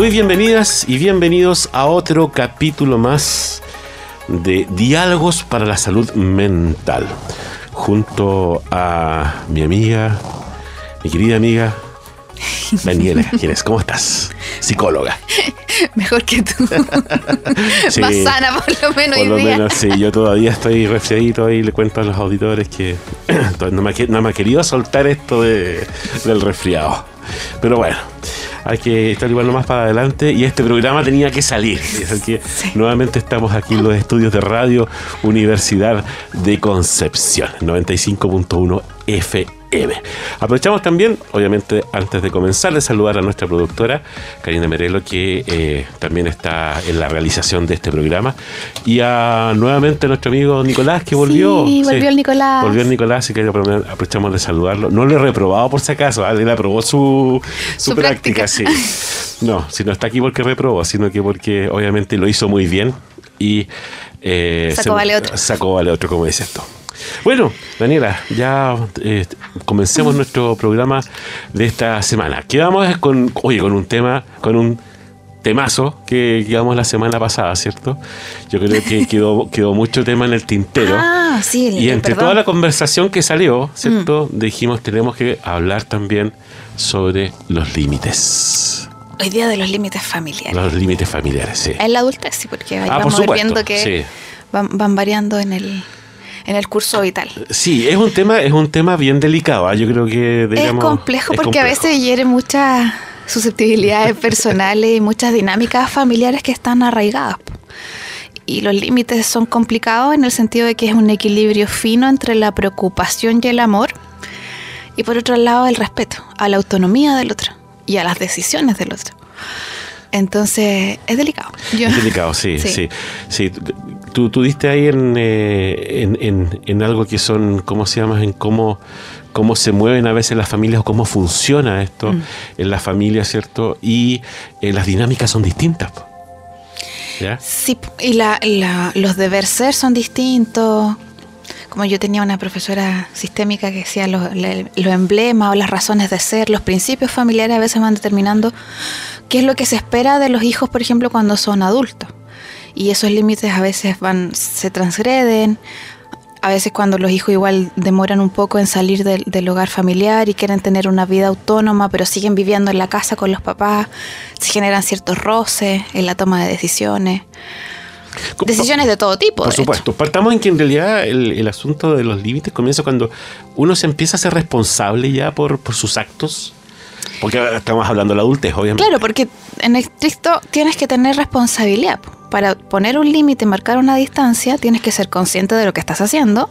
Muy bienvenidas y bienvenidos a otro capítulo más de Diálogos para la Salud Mental, junto a mi amiga, mi querida amiga Daniela. ¿Quién es? ¿Cómo estás? Psicóloga. Mejor que tú. Más sana por lo menos. Por lo día. menos, sí. Yo todavía estoy resfriadito y le cuento a los auditores que no me, no me ha querido soltar esto de, del resfriado. Pero bueno, hay que estar igual nomás para adelante y este programa tenía que salir. Así que nuevamente estamos aquí en los estudios de radio Universidad de Concepción, 95.1 FM. Aprovechamos también, obviamente, antes de comenzar, de saludar a nuestra productora, Karina Merelo, que eh, también está en la realización de este programa, y a nuevamente a nuestro amigo Nicolás, que volvió. Sí, volvió el Nicolás. Volvió el Nicolás, y que aprovechamos de saludarlo. No lo he reprobado por si acaso, ¿ah? él aprobó su, su, Su práctica, práctica. sí. No, si no está aquí porque reprobó, sino que porque obviamente lo hizo muy bien y... eh, Sacó vale otro. Sacó vale otro, como dice esto. Bueno, Daniela, ya eh, comencemos nuestro programa de esta semana. Quedamos con, oye, con un tema, con un temazo que quedamos la semana pasada, ¿cierto? Yo creo que quedó, quedó mucho tema en el tintero. Ah, sí, el- y entre perdón. toda la conversación que salió, ¿cierto? Dijimos, tenemos que hablar también sobre los límites. Hoy día de los límites familiares. Los límites familiares, sí. En la adultez, sí, porque ahí Ah, por vamos supuesto, viendo que sí. van, van variando en el, en el curso vital. Sí, es un tema, es un tema bien delicado. ¿ah? Yo creo que digamos, es complejo es porque a veces hiere muchas susceptibilidades personales y muchas dinámicas familiares que están arraigadas. Y los límites son complicados en el sentido de que es un equilibrio fino entre la preocupación y el amor. Y por otro lado, el respeto a la autonomía del otro y a las decisiones del otro. Entonces, es delicado. Yo- Es delicado, sí, sí. Sí. sí. Tú, tú diste ahí en, eh, en, en- en algo que son, ¿cómo se llama? En cómo, cómo se mueven a veces las familias o cómo funciona esto Mm. en las familias, ¿cierto? Y eh, las dinámicas son distintas. ¿Ya? Sí, y la, la- los deber ser son distintos. Como yo tenía una profesora sistémica que decía los, los emblemas o las razones de ser, los principios familiares a veces van determinando qué es lo que se espera de los hijos, por ejemplo, cuando son adultos. Y esos límites a veces van, se transgreden. A veces cuando los hijos igual demoran un poco en salir del, del hogar familiar y quieren tener una vida autónoma, pero siguen viviendo en la casa con los papás, se generan ciertos roces en la toma de decisiones. Decisiones de todo tipo. Por hecho. supuesto. Partamos en que en realidad el, el asunto de los límites comienza cuando uno se empieza a ser responsable ya por, por sus actos. Porque estamos hablando de la adultez, obviamente. Claro, porque en estricto tienes que tener responsabilidad. Para poner un límite, marcar una distancia, tienes que ser consciente de lo que estás haciendo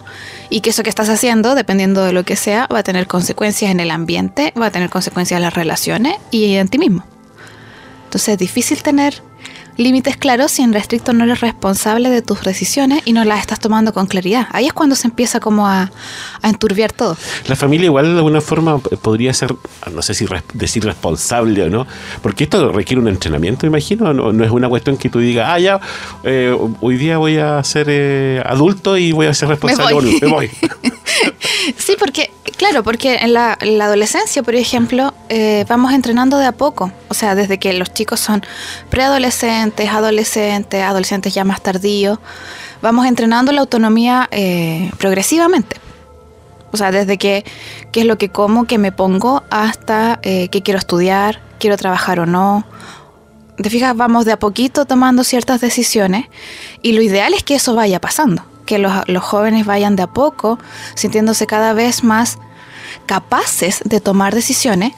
y que eso que estás haciendo, dependiendo de lo que sea, va a tener consecuencias en el ambiente, va a tener consecuencias en las relaciones y en ti mismo. Entonces es difícil tener límites claros si en restricto no eres responsable de tus decisiones y no las estás tomando con claridad. Ahí es cuando se empieza como a, a enturbiar todo. La familia igual de alguna forma podría ser, no sé si res- decir responsable o no, porque esto requiere un entrenamiento, imagino, no, no es una cuestión que tú digas, ah, ya, eh, hoy día voy a ser eh, adulto y voy a ser responsable. voy. Bueno, me voy. Sí, porque, claro, porque en la, en la adolescencia, por ejemplo, eh, vamos entrenando de a poco. O sea, desde que los chicos son preadolescentes, adolescentes, adolescentes ya más tardíos, vamos entrenando la autonomía eh, progresivamente. O sea, desde que qué es lo que como, qué me pongo, hasta eh, qué quiero estudiar, quiero trabajar o no. Te fijas, vamos de a poquito tomando ciertas decisiones y lo ideal es que eso vaya pasando, que los, los jóvenes vayan de a poco sintiéndose cada vez más capaces de tomar decisiones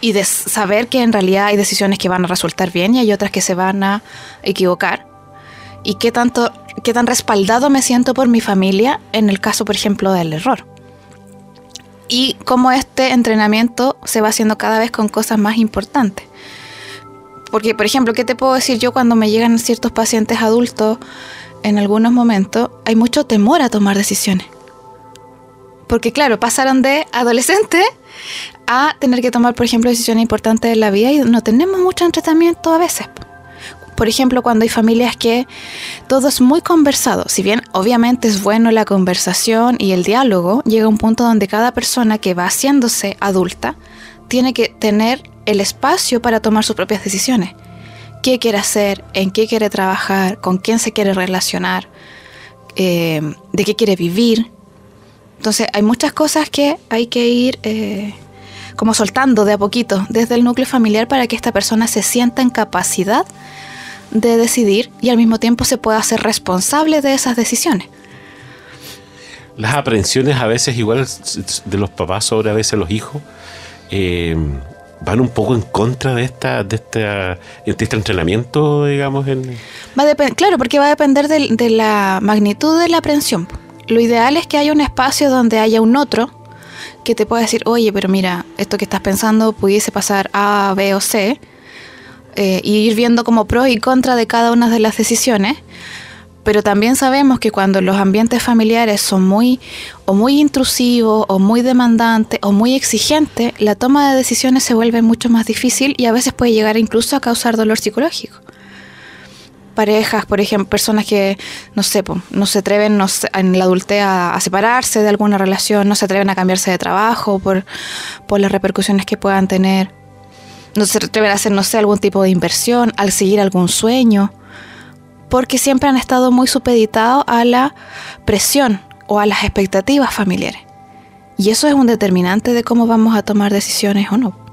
y de saber que en realidad hay decisiones que van a resultar bien y hay otras que se van a equivocar. Y qué tanto, qué tan respaldado me siento por mi familia en el caso, por ejemplo, del error. Y cómo este entrenamiento se va haciendo cada vez con cosas más importantes. Porque, por ejemplo, ¿qué te puedo decir yo cuando me llegan ciertos pacientes adultos en algunos momentos? Hay mucho temor a tomar decisiones. Porque, claro, pasaron de adolescente a tener que tomar, por ejemplo, decisiones importantes en la vida y no tenemos mucho entrenamiento a veces. Por ejemplo, cuando hay familias que todo es muy conversado, si bien obviamente es bueno la conversación y el diálogo, llega un punto donde cada persona que va haciéndose adulta tiene que tener el espacio para tomar sus propias decisiones. ¿Qué quiere hacer? ¿En qué quiere trabajar? ¿Con quién se quiere relacionar? Eh, ¿De qué quiere vivir? Entonces hay muchas cosas que hay que ir eh, como soltando de a poquito desde el núcleo familiar para que esta persona se sienta en capacidad de decidir y al mismo tiempo se pueda hacer responsable de esas decisiones. Las aprensiones a veces igual de los papás sobre a veces los hijos eh, van un poco en contra de esta de, esta, este entrenamiento, digamos. En... Va claro, porque va a depender de, de, la magnitud de la aprensión. Lo ideal es que haya un espacio donde haya un otro que te pueda decir, oye, pero mira, esto que estás pensando pudiese pasar A, B o C eh, y ir viendo como pros y contras de cada una de las decisiones. Pero también sabemos que cuando los ambientes familiares son muy o muy intrusivos o muy demandantes o muy exigentes, la toma de decisiones se vuelve mucho más difícil y a veces puede llegar incluso a causar dolor psicológico. Parejas, por ejemplo, personas que, no sé, no se atreven en la adultez a, separarse de alguna relación, no se atreven a cambiarse de trabajo por, las repercusiones que puedan tener no se atreven a hacer, no sé, algún tipo de inversión, al seguir algún sueño, porque siempre han estado muy supeditados a la presión o a las expectativas familiares. Y eso es un determinante de cómo vamos a tomar decisiones o no.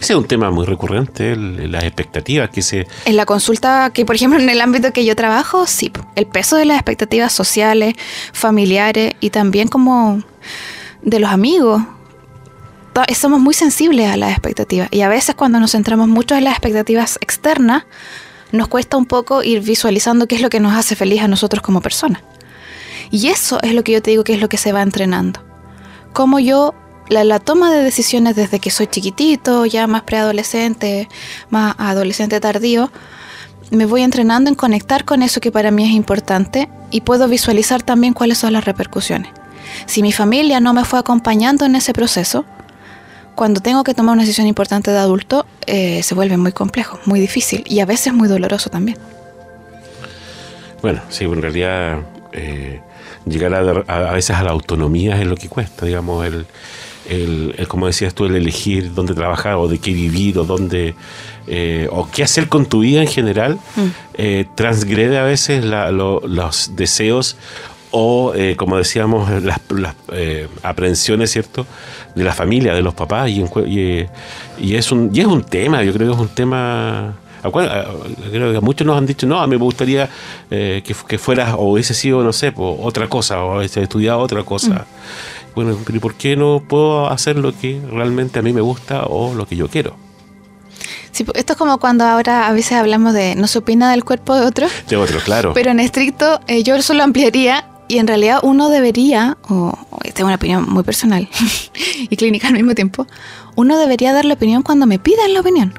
Es un tema muy recurrente, las expectativas que se... En la consulta, que por ejemplo en el ámbito que yo trabajo, sí, el peso de las expectativas sociales, familiares y también como de los amigos, somos muy sensibles a las expectativas y a veces cuando nos centramos mucho en las expectativas externas, nos cuesta un poco ir visualizando qué es lo que nos hace feliz a nosotros como personas. Y eso es lo que yo te digo que es lo que se va entrenando. Como yo, la, toma de decisiones desde que soy chiquitito, ya más preadolescente, más adolescente tardío, me voy entrenando en conectar con eso que para mí es importante y puedo visualizar también cuáles son las repercusiones. Si mi familia no me fue acompañando en ese proceso, cuando tengo que tomar una decisión importante de adulto, eh, se vuelve muy complejo, muy difícil y a veces muy doloroso también. Bueno, sí, en realidad eh, llegar a, veces a la autonomía es lo que cuesta, digamos, el, el, como decías tú, el elegir dónde trabajar o de qué vivir o dónde, eh, o qué hacer con tu vida en general, mm. transgrede a veces los deseos o, eh, como decíamos, las, las eh, aprensiones, ¿cierto?, de la familia, de los papás, y, y, es un, y es un tema, yo creo que es un tema... Creo que muchos nos han dicho, no, a mí me gustaría eh, que, que fueras o hubiese sido, no sé, otra cosa, o hubiese estudiado otra cosa. Mm. Bueno, pero ¿por qué no puedo hacer lo que realmente a mí me gusta o lo que yo quiero? Sí, esto es como cuando ahora a veces hablamos de no se opina del cuerpo de otro. De otro, claro. Pero en estricto, yo solo ampliaría y en realidad uno debería, o esta es una opinión muy personal y clínica al mismo tiempo, uno debería dar la opinión cuando me pidan la opinión.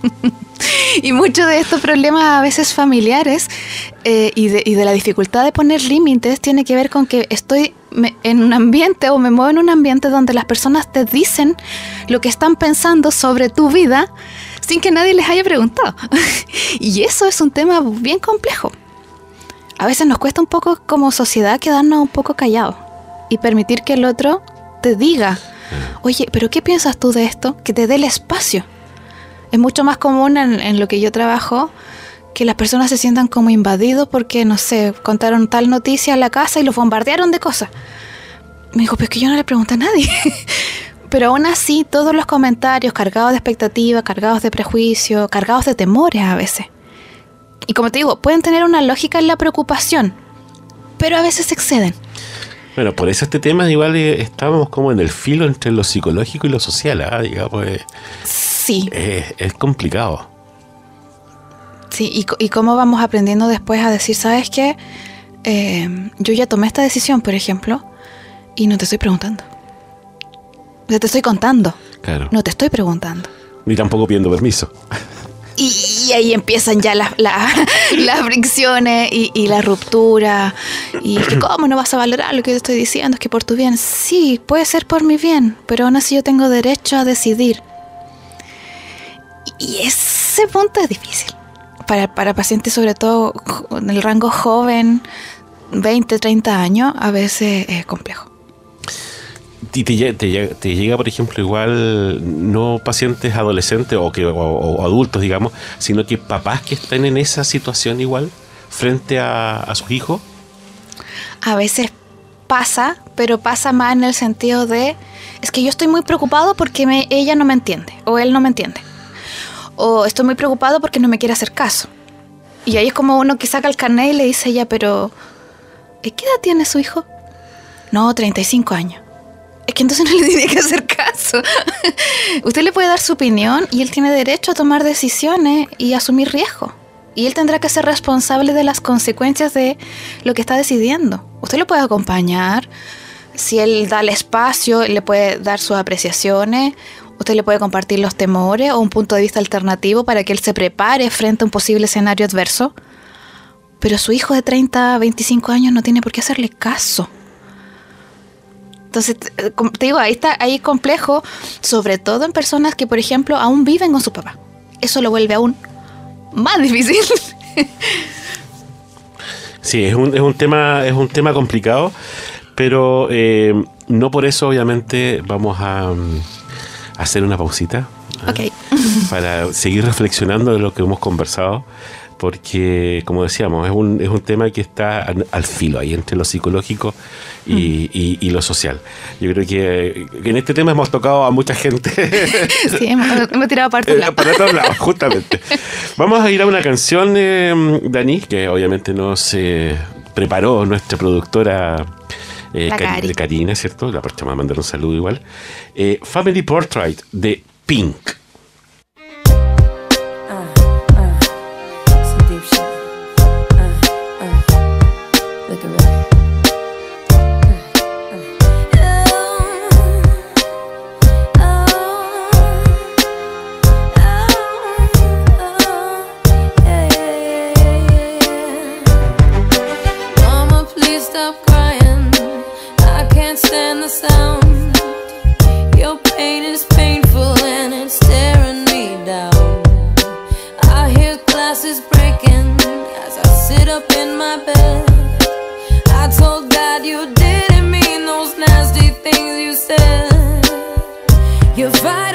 y muchos de estos problemas a veces familiares eh, y, de, y, de, la dificultad de poner límites tiene que ver con que estoy en un ambiente o me muevo en un ambiente donde las personas te dicen lo que están pensando sobre tu vida sin que nadie les haya preguntado. y eso es un tema bien complejo a veces nos cuesta un poco como sociedad quedarnos un poco callados y permitir que el otro te diga, oye, pero ¿qué piensas tú de esto? Que te dé el espacio. Es mucho más común en, lo que yo trabajo que las personas se sientan como invadidos porque, no sé, contaron tal noticia en la casa y los bombardearon de cosas. Me dijo, pero es que yo no le pregunté a nadie. pero aún así, todos los comentarios cargados de expectativa, cargados de prejuicio, cargados de temores a veces. Y como te digo, pueden tener una lógica en la preocupación, pero a veces exceden. Bueno, por eso este tema igual eh, estábamos como en el filo entre lo psicológico y lo social, ¿ah? digamos. Eh, sí. es complicado. Sí, y, cómo vamos aprendiendo después a decir, ¿sabes qué? Eh, yo ya tomé esta decisión, por ejemplo, y no te estoy preguntando. O te estoy contando. Claro. No te estoy preguntando. Ni tampoco pidiendo permiso. Y, ahí empiezan ya las, fricciones y, la ruptura. Y ¿cómo no vas a valorar lo que yo estoy diciendo? Es que por tu bien. Sí, puede ser por mi bien, pero aún así yo tengo derecho a decidir. Y ese punto es difícil. Para, para pacientes, sobre todo en el rango joven, 20, 30 años, a veces es complejo y te, te, llega, por ejemplo, igual no pacientes adolescentes o, que, o, adultos, digamos, sino que papás que estén en esa situación igual frente a, sus hijos? A veces pasa, pero pasa más en el sentido de, es que yo estoy muy preocupado porque ella no me entiende o él no me entiende. O estoy muy preocupado porque no me quiere hacer caso. Y ahí es como uno que saca el carnet y le dice ella, pero ¿qué edad tiene su hijo? No, 35 años es que entonces no le tiene que hacer caso. Usted le puede dar su opinión y él tiene derecho a tomar decisiones y asumir riesgo. Y él tendrá que ser responsable de las consecuencias de lo que está decidiendo. Usted lo puede acompañar. Si él da el espacio, le puede dar sus apreciaciones. Usted le puede compartir los temores o un punto de vista alternativo para que él se prepare frente a un posible escenario adverso. Pero su hijo de 30, 25 años no tiene por qué hacerle caso. Entonces, te digo, ahí está, ahí complejo, sobre todo en personas que, por ejemplo, aún viven con su papá. Eso lo vuelve aún más difícil. Sí, es un, es un tema, es un tema complicado, pero eh, no por eso, obviamente, vamos a, mm, hacer una pausita. ¿eh? Para seguir reflexionando de lo que hemos conversado porque, como decíamos, es un, es un tema que está al, filo ahí entre lo psicológico y, y, lo social. Yo creo que, en este tema hemos tocado a mucha gente. sí, hemos, tirado para todos lados. para todos lados, justamente. Vamos a ir a una canción, eh, Dani, que obviamente nos eh, preparó nuestra productora. Eh, Karina, ¿cierto? La próxima a mandar un saludo igual. Eh, Family Portrait de Pink. e vai.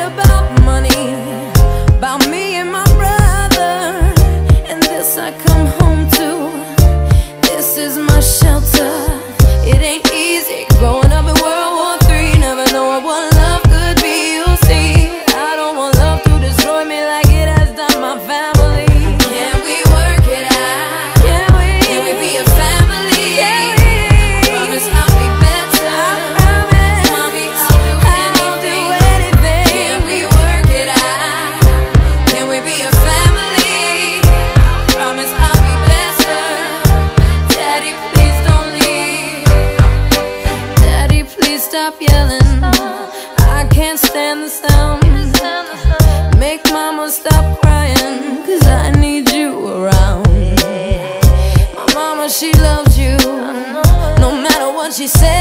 she said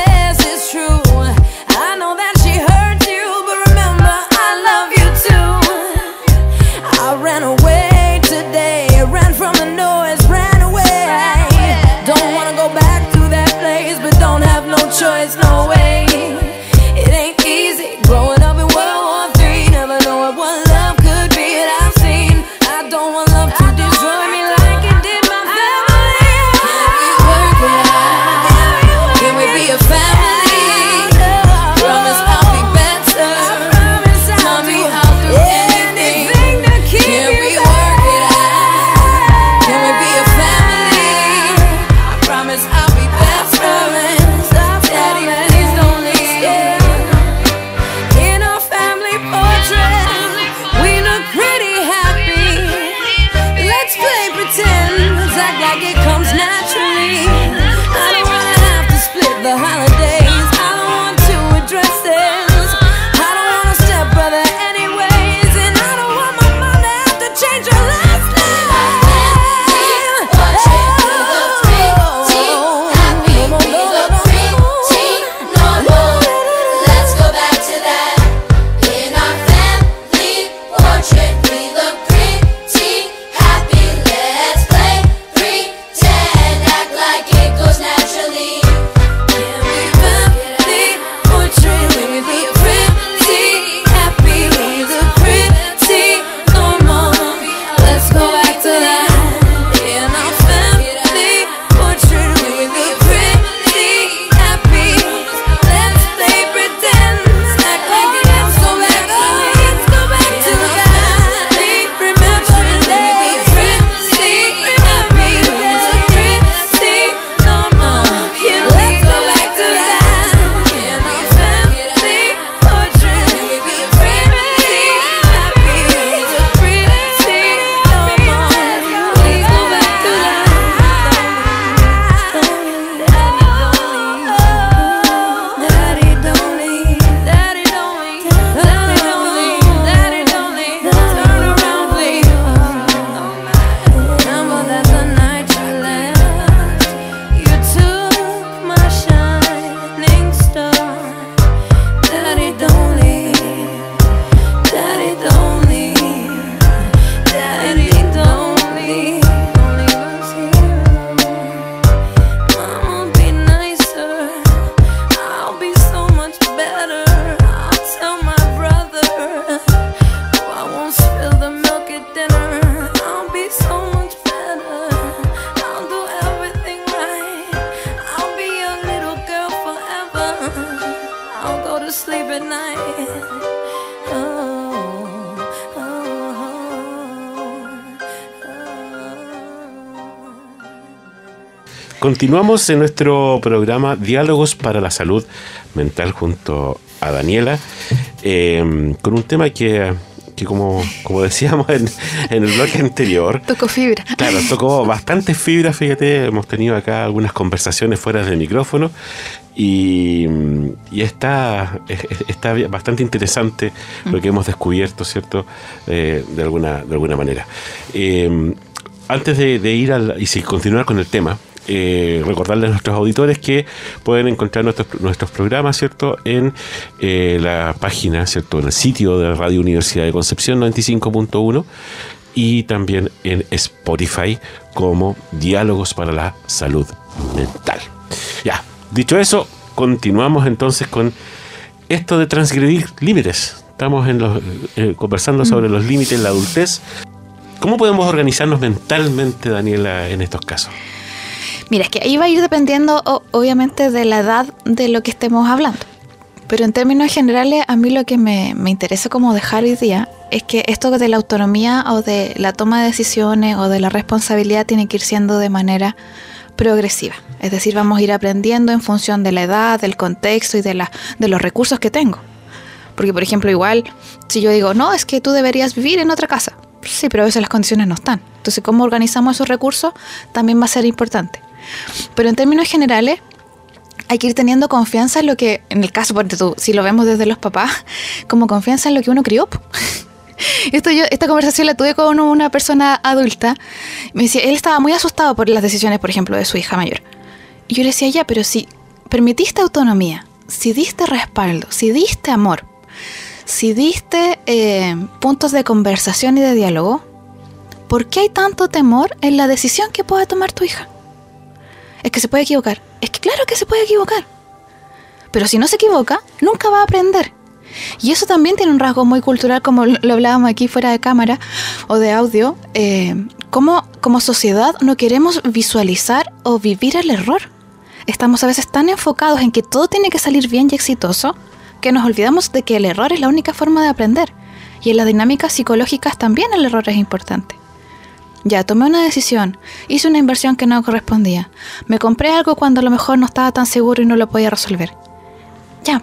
continuamos en nuestro programa Diálogos para la Salud Mental junto a Daniela, eh, con un tema que que como, como decíamos en, el bloque anterior. Tocó fibra. Claro, tocó bastante fibra, fíjate, hemos tenido acá algunas conversaciones fuera del micrófono y, y está, está bastante interesante lo que hemos descubierto, ¿cierto? Eh, de, alguna, de alguna manera. Eh, antes de, ir al, y si continuar con el tema, eh, recordarles a nuestros auditores que pueden encontrar nuestros, nuestros programas, ¿cierto? En eh, la página, ¿cierto? En el sitio de la Radio Universidad de Concepción 95.1 y también en Spotify como Diálogos para la Salud Mental. Ya, dicho eso, continuamos entonces con esto de transgredir límites. Estamos en los, eh, conversando sobre los límites en la adultez. ¿Cómo podemos organizarnos mentalmente, Daniela, en estos casos? Mira, es que ahí va a ir dependiendo obviamente de la edad de lo que estemos hablando. Pero en términos generales, a mí lo que me, interesa como dejar hoy día es que esto de la autonomía o de la toma de decisiones o de la responsabilidad tiene que ir siendo de manera progresiva. Es decir, vamos a ir aprendiendo en función de la edad, del contexto y de, la, de los recursos que tengo. Porque, por ejemplo, igual, si yo digo, no, es que tú deberías vivir en otra casa. Sí, pero a veces las condiciones no están. Entonces, cómo organizamos esos recursos también va a ser importante. Pero en términos generales, hay que ir teniendo confianza en lo que, en el caso, porque tú, si lo vemos desde los papás, como confianza en lo que uno crió. Esto yo, esta conversación la tuve con una persona adulta. Me decía, él estaba muy asustado por las decisiones, por ejemplo, de su hija mayor. Y yo le decía, ya, pero si permitiste autonomía, si diste respaldo, si diste amor, si diste eh, puntos de conversación y de diálogo, ¿por qué hay tanto temor en la decisión que pueda tomar tu hija? es que se puede equivocar. Es que claro que se puede equivocar. Pero si no se equivoca, nunca va a aprender. Y eso también tiene un rasgo muy cultural, como lo hablábamos aquí fuera de cámara o de audio, eh, como, como sociedad no queremos visualizar o vivir el error. Estamos a veces tan enfocados en que todo tiene que salir bien y exitoso que nos olvidamos de que el error es la única forma de aprender. Y en las dinámicas psicológicas también el error es importante. Ya, tomé una decisión, hice una inversión que no correspondía, me compré algo cuando a lo mejor no estaba tan seguro y no lo podía resolver. Ya,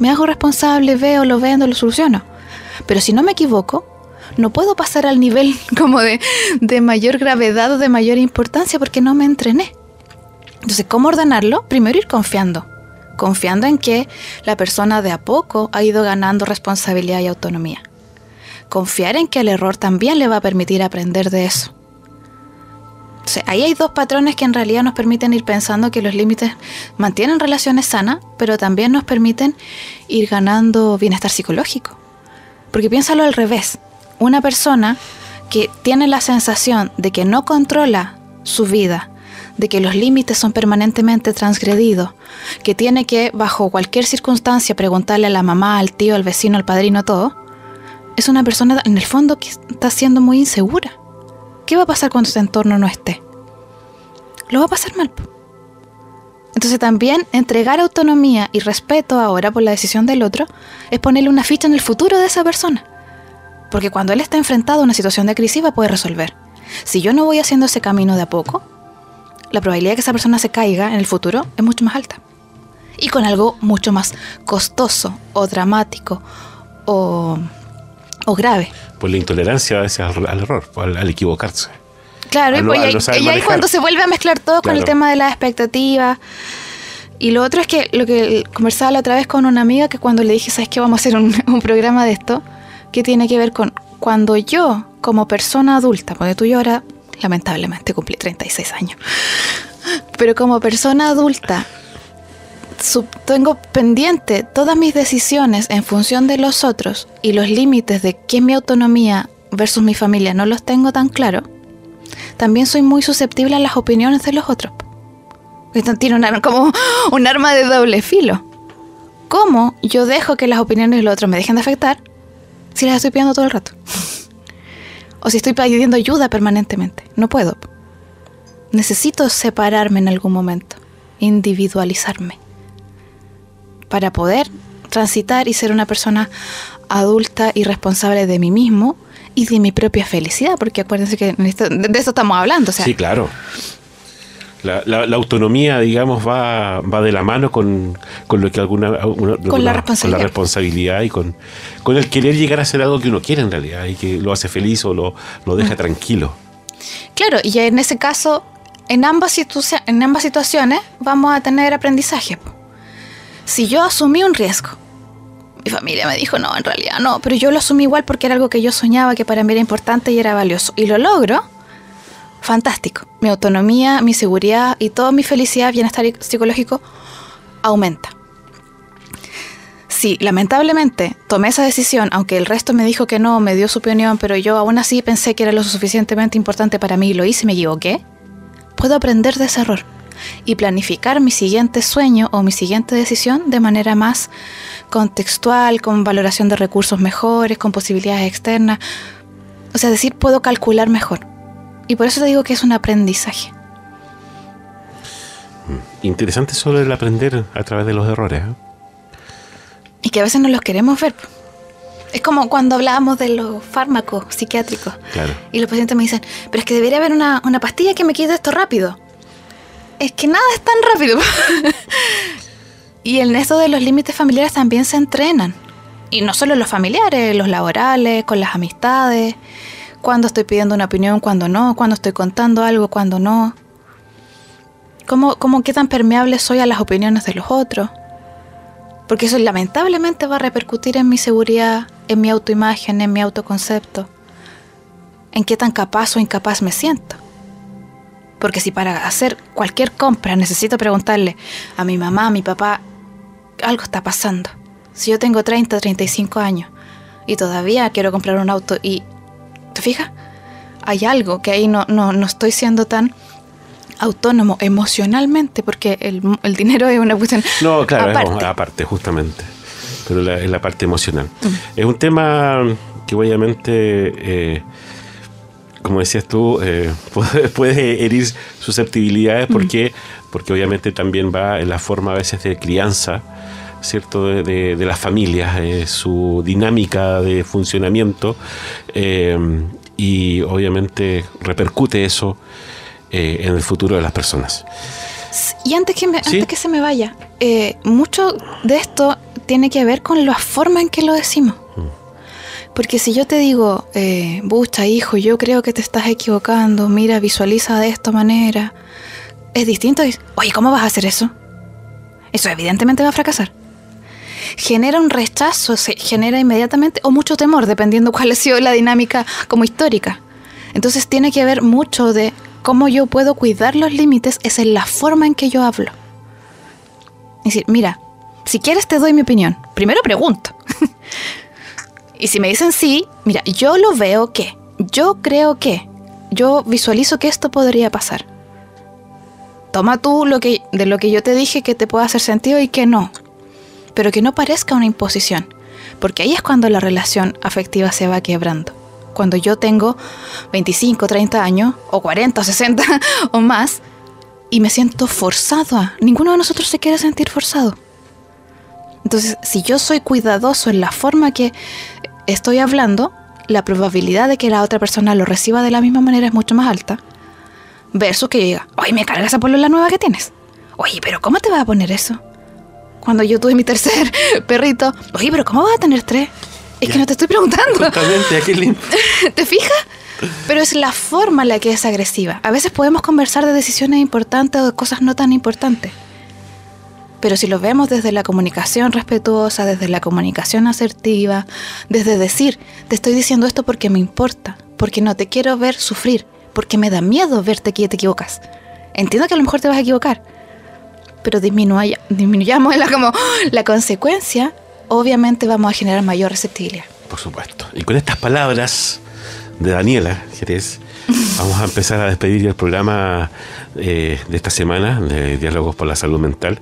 me hago responsable, veo, lo vendo, lo soluciono. Pero si no me equivoco, no puedo pasar al nivel como de, de mayor gravedad o de mayor importancia porque no me entrené. Entonces, ¿cómo ordenarlo? Primero ir confiando. Confiando en que la persona de a poco ha ido ganando responsabilidad y autonomía confiar en que el error también le va a permitir aprender de eso. ahí hay dos patrones que en realidad nos permiten ir pensando que los límites mantienen relaciones sanas, pero también nos permiten ir ganando bienestar psicológico. Porque piénsalo al revés. Una persona que tiene la sensación de que no controla su vida, de que los límites son permanentemente transgredidos, que tiene que, bajo cualquier circunstancia, preguntarle a la mamá, al tío, al vecino, al padrino, todo, es una persona en el fondo que está siendo muy insegura. ¿Qué va a pasar cuando su entorno no esté? Lo va a pasar mal. Entonces también entregar autonomía y respeto ahora por la decisión del otro es ponerle una ficha en el futuro de esa persona. Porque cuando él está enfrentado a una situación de crisis va a poder resolver. Si yo no voy haciendo ese camino de a poco, la probabilidad de que esa persona se caiga en el futuro es mucho más alta. Y con algo mucho más costoso o dramático o o grave. Por la intolerancia a veces al, error, al, equivocarse. Claro, y, pues, ahí cuando se vuelve a mezclar todo con el tema de las expectativas. Y lo otro es que lo que conversaba la otra vez con una amiga que cuando le dije, ¿sabes qué? Vamos a hacer un, un programa de esto, que tiene que ver con cuando yo, como persona adulta, porque tú y yo ahora, lamentablemente, cumplí 36 años, pero como persona adulta, tengo pendiente todas mis decisiones en función de los otros y los límites de qué es mi autonomía versus mi familia no los tengo tan claro, también soy muy susceptible a las opiniones de los otros. Esto tiene como un arma de doble filo. ¿Cómo yo dejo que las opiniones de los otros me dejen de afectar si las estoy pidiendo todo el rato? O si estoy pidiendo ayuda permanentemente. No puedo. Necesito separarme en algún momento, individualizarme para poder transitar y ser una persona adulta y responsable de mí mismo y de mi propia felicidad, porque acuérdense que de eso estamos hablando. sí, claro. La, la- la autonomía, digamos, va, va de la mano con, con lo que alguna, Con la alguna- responsabilidad. responsabilidad y con, con el querer llegar a hacer algo que uno quiere en realidad y que lo hace feliz o lo, lo Mm. deja tranquilo. Claro, y en ese caso, en ambas, en ambas situaciones vamos a tener aprendizaje. Si yo asumí un riesgo, mi familia me dijo, no, en realidad no, pero yo lo asumí igual porque era algo que yo soñaba, que para mí era importante y era valioso. Y lo logro, fantástico. Mi autonomía, mi seguridad y toda mi felicidad, bienestar psicológico aumenta. Sí, lamentablemente tomé esa decisión, aunque el resto me dijo que no, me dio su opinión, pero yo aún así pensé que era lo suficientemente importante para mí y lo hice y me equivoqué. Puedo aprender de ese error y planificar mi siguiente sueño o mi siguiente decisión de manera más contextual, con valoración de recursos mejores, con posibilidades externas. O sea, decir, puedo calcular mejor. Y por eso te digo que es un aprendizaje. Interesante sobre el aprender a través de los errores. ¿eh? Y que a veces no los queremos ver. Es como cuando hablábamos de los fármacos psiquiátricos. Claro. Y los pacientes me dicen, pero es que debería haber una, una pastilla que me quite esto rápido. Es que nada es tan rápido. y en eso de los límites familiares también se entrenan. Y no solo los familiares, los laborales, con las amistades. Cuando estoy pidiendo una opinión, cuando no. Cuando estoy contando algo, cuando no. ¿Cómo, cómo qué tan permeable soy a las opiniones de los otros? Porque eso lamentablemente va a repercutir en mi seguridad, en mi autoimagen, en mi autoconcepto. En qué tan capaz o incapaz me siento. Porque si para hacer cualquier compra necesito preguntarle a mi mamá, a mi papá, algo está pasando. Si yo tengo 30, 35 años y todavía quiero comprar un auto y... ¿Te fijas? Hay algo que ahí no, no, no estoy siendo tan autónomo emocionalmente porque el, el dinero es una cuestión No, claro, es aparte. aparte, justamente. Pero la, es la parte emocional. Mm. Es un tema que obviamente, eh, como decías tú, eh, puede, puede herir susceptibilidades Mm. porque, porque obviamente también va en la forma a veces de crianza, ¿cierto? De, de- de las familias, eh, su dinámica de funcionamiento eh, y obviamente repercute eso eh, en el futuro de las personas. Y antes que, me- Sí. antes que se me vaya, mucho de esto tiene que ver con la forma en que lo decimos. Porque si yo te digo, eh, bucha, hijo, yo creo que te estás equivocando, mira, visualiza de esta manera, es distinto. Oye, ¿cómo vas a hacer eso? Eso evidentemente va a fracasar. Genera un rechazo, se genera inmediatamente, o mucho temor, dependiendo cuál ha sido la dinámica como histórica. Entonces tiene que ver mucho de cómo yo puedo cuidar los límites, es en la forma en que yo hablo. Es decir, mira, si quieres te doy mi opinión. Primero pregunto. y si me dicen sí, mira, yo lo veo que, yo creo que, yo visualizo que esto podría pasar. Toma tú lo que, de lo que yo te dije que te pueda hacer sentido y que no. Pero que no parezca una imposición. Porque ahí es cuando la relación afectiva se va quebrando. Cuando yo tengo 25, 30 años, o 40, o 60 o más, y me siento forzado a. Ninguno de nosotros se quiere sentir forzado. Entonces, si yo soy cuidadoso en la forma que estoy hablando, la probabilidad de que la otra persona lo reciba de la misma manera es mucho más alta. Versus que yo diga, oye, me cargas esa la nueva que tienes. Oye, pero ¿cómo te vas a poner eso? Cuando yo tuve mi tercer perrito, oye, pero ¿cómo vas a tener tres? Es que Ya. no te estoy preguntando. Justamente, aquí lindo. ¿Te fijas? Pero es la forma en la que es agresiva. A veces podemos conversar de decisiones importantes o de cosas no tan importantes. Pero si lo vemos desde la comunicación respetuosa, desde la comunicación asertiva, desde decir, te estoy diciendo esto porque me importa, porque no te quiero ver sufrir, porque me da miedo verte que te equivocas. Entiendo que a lo mejor te vas a equivocar, pero disminuya- disminuyamos la, como, la consecuencia, obviamente vamos a generar mayor receptibilidad. Por supuesto. Y con estas palabras de Daniela Jerez, vamos a empezar a despedir el programa eh, de esta semana de Diálogos por la Salud Mental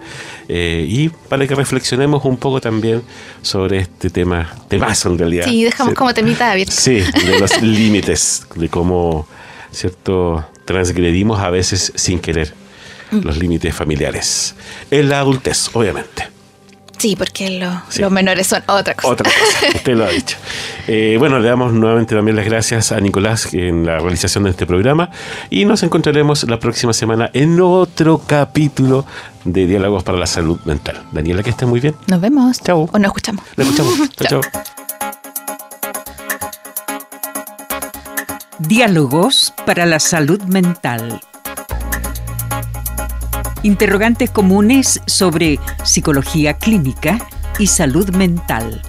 eh, y para que reflexionemos un poco también sobre este tema, temazo en realidad. Sí, dejamos como temita abierto. Sí, de los límites, de cómo, ¿cierto? Transgredimos a veces sin querer. Los límites familiares. En la adultez, obviamente. Sí, porque los menores son otra cosa. Otra cosa, usted lo ha dicho. Eh, bueno, le damos nuevamente también las gracias a Nicolás en la realización de este programa y nos encontraremos la próxima semana en otro capítulo de Diálogos para la Salud Mental. Daniela, que esté muy bien. Nos vemos. Chau. O nos escuchamos. Nos escuchamos. chao. chao. Diálogos para la salud mental. Interrogantes comunes sobre psicología clínica y salud mental